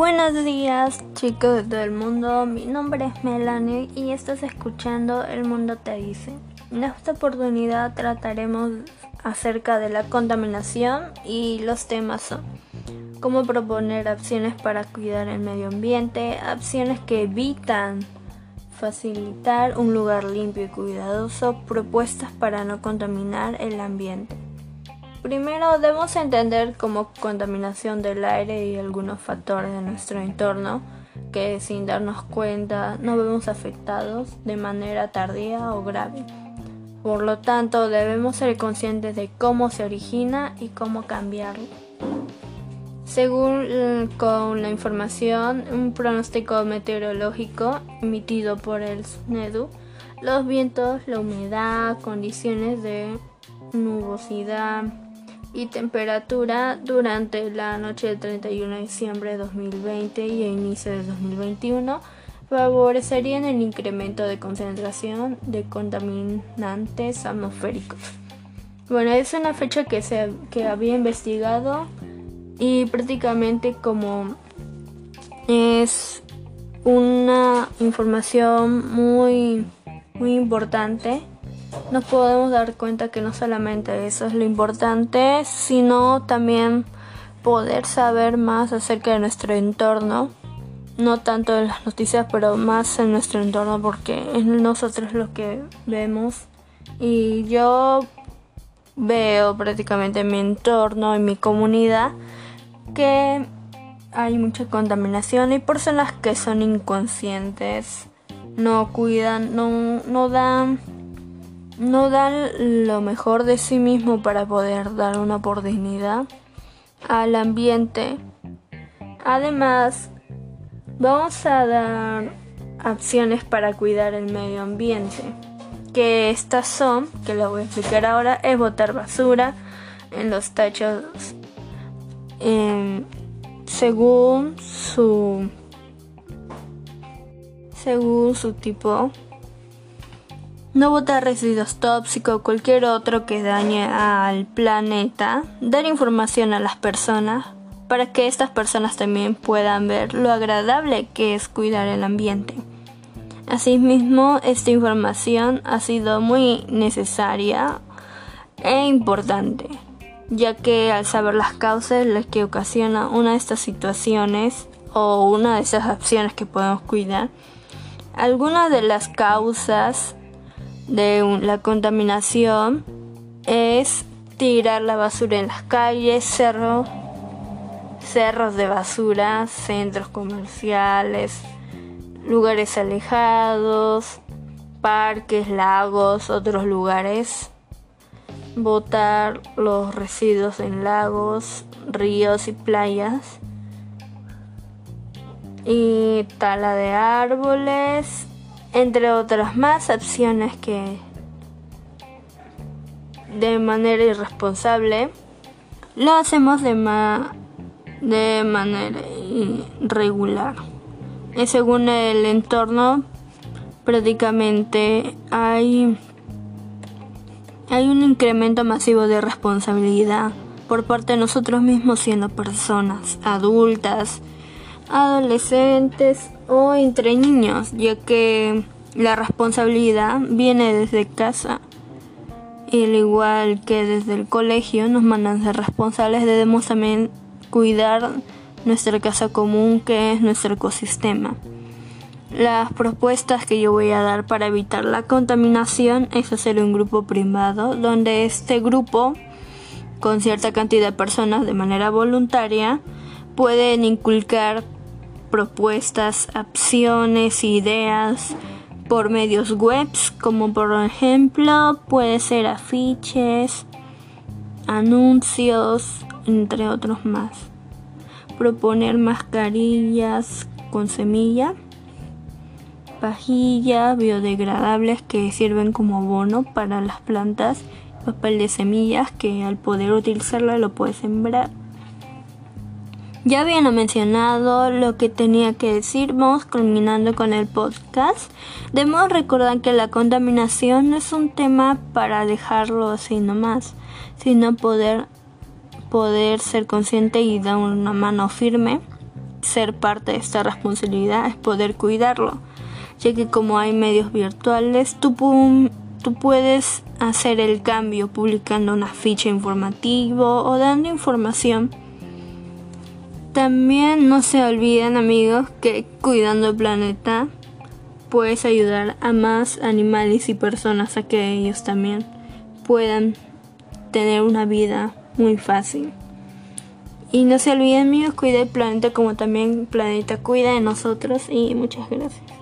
Buenos días chicos de todo el mundo, mi nombre es Melanie y estás escuchando El Mundo Te Dice. En esta oportunidad trataremos acerca de la contaminación y los temas son cómo proponer acciones para cuidar el medio ambiente, acciones que evitan facilitar un lugar limpio y cuidadoso, propuestas para no contaminar el ambiente. Primero debemos entender como contaminación del aire y algunos factores de nuestro entorno que sin darnos cuenta no vemos afectados de manera tardía o grave. Por lo tanto, debemos ser conscientes de cómo se origina y cómo cambiarlo. Según con la información, un pronóstico meteorológico emitido por el SNEDU, los vientos, la humedad, condiciones de nubosidad, y temperatura durante la noche del 31 de diciembre de 2020 y el inicio de 2021 favorecerían el incremento de concentración de contaminantes atmosféricos. Bueno, es una fecha que se que había investigado y prácticamente como es una información muy muy importante nos podemos dar cuenta que no solamente eso es lo importante, sino también poder saber más acerca de nuestro entorno, no tanto en las noticias, pero más en nuestro entorno porque es nosotros lo que vemos. Y yo veo prácticamente en mi entorno, en mi comunidad, que hay mucha contaminación y personas que son inconscientes, no cuidan, no, no dan no dan lo mejor de sí mismo para poder dar una oportunidad al ambiente. Además, vamos a dar acciones para cuidar el medio ambiente. Que estas son, que lo voy a explicar ahora, es botar basura en los tachos según su según su tipo no botar residuos tóxicos o cualquier otro que dañe al planeta, dar información a las personas para que estas personas también puedan ver lo agradable que es cuidar el ambiente. Asimismo, esta información ha sido muy necesaria e importante, ya que al saber las causas las que ocasiona una de estas situaciones o una de esas acciones que podemos cuidar, algunas de las causas de la contaminación es tirar la basura en las calles, cerros, cerros de basura, centros comerciales, lugares alejados, parques, lagos, otros lugares. Botar los residuos en lagos, ríos y playas. Y tala de árboles entre otras más opciones que de manera irresponsable lo hacemos de, de manera irregular. Y según el entorno, prácticamente hay, hay un incremento masivo de responsabilidad por parte de nosotros mismos siendo personas adultas, adolescentes o entre niños, ya que la responsabilidad viene desde casa. Al igual que desde el colegio nos mandan ser responsables, debemos también cuidar nuestra casa común que es nuestro ecosistema. Las propuestas que yo voy a dar para evitar la contaminación es hacer un grupo privado donde este grupo con cierta cantidad de personas de manera voluntaria pueden inculcar propuestas, opciones, ideas por medios webs, como por ejemplo puede ser afiches, anuncios, entre otros más. Proponer mascarillas con semilla, pajillas biodegradables que sirven como bono para las plantas, papel de semillas que al poder utilizarlo lo puedes sembrar ya habían mencionado lo que tenía que decirnos, culminando con el podcast. Debemos recordar que la contaminación no es un tema para dejarlo así nomás, sino poder, poder ser consciente y dar una mano firme ser parte de esta responsabilidad es poder cuidarlo, ya que como hay medios virtuales, tú, tú puedes hacer el cambio publicando una ficha informativa o dando información. También no se olviden amigos que cuidando el planeta puedes ayudar a más animales y personas a que ellos también puedan tener una vida muy fácil. Y no se olviden amigos, cuida el planeta como también el planeta cuida de nosotros y muchas gracias.